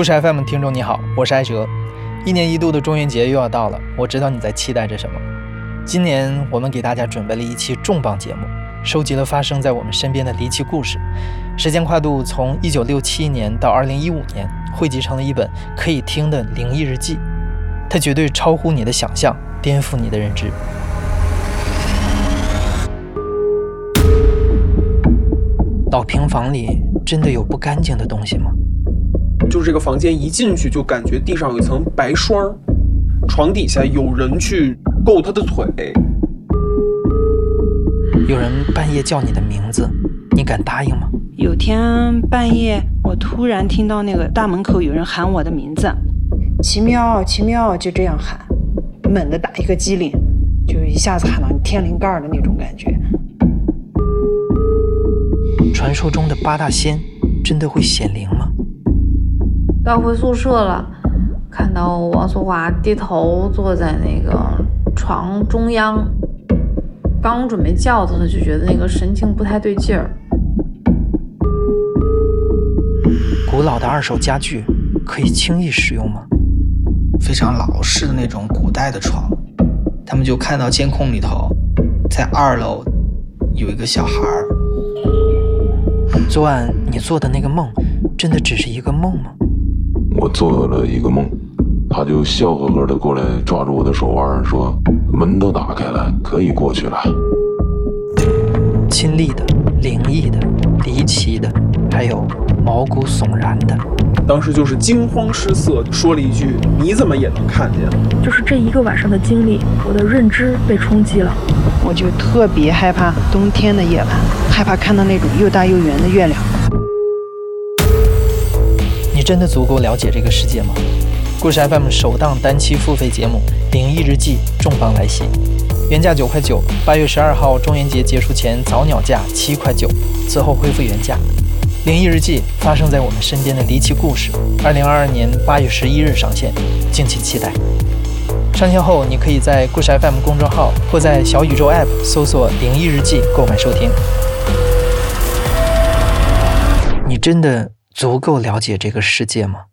故事 FM 听众你好，我是艾哲。一年一度的中元节又要到了，我知道你在期待着什么。今年我们给大家准备了一期重磅节目，收集了发生在我们身边的离奇故事，时间跨度从1967年到2015年，汇集成了一本可以听的灵异日记。它绝对超乎你的想象，颠覆你的认知。老平房里真的有不干净的东西吗？就是这个房间一进去就感觉地上有一层白霜，床底下有人去够他的腿，有人半夜叫你的名字，你敢答应吗？有天半夜，我突然听到那个大门口有人喊我的名字，奇妙奇妙，就这样喊，猛地打一个激灵，就一下子喊到你天灵盖的那种感觉。传说中的八大仙真的会显灵吗？要回宿舍了，看到王素华低头坐在那个床中央，刚准备叫他，就觉得那个神情不太对劲儿。古老的二手家具可以轻易使用吗？非常老式的那种古代的床，他们就看到监控里头，在二楼有一个小孩儿。昨晚你做的那个梦，真的只是一个梦吗？我做了一个梦，他就笑呵呵的过来抓住我的手腕，说：“门都打开了，可以过去了。”亲历的、灵异的、离奇的，还有毛骨悚然的。当时就是惊慌失色，说了一句：“你怎么也能看见？”就是这一个晚上的经历，我的认知被冲击了。我就特别害怕冬天的夜晚，害怕看到那种又大又圆的月亮。真的足够了解这个世界吗？故事 FM 首档单期付费节目《灵异日记》重磅来袭，原价九块九，八月十二号中元节结束前早鸟价七块九，此后恢复原价。《灵异日记》发生在我们身边的离奇故事，二零二二年八月十一日上线，敬请期待。上线后，你可以在故事 FM 公众号或在小宇宙 App 搜索《灵异日记》购买收听。你真的？足够了解这个世界吗？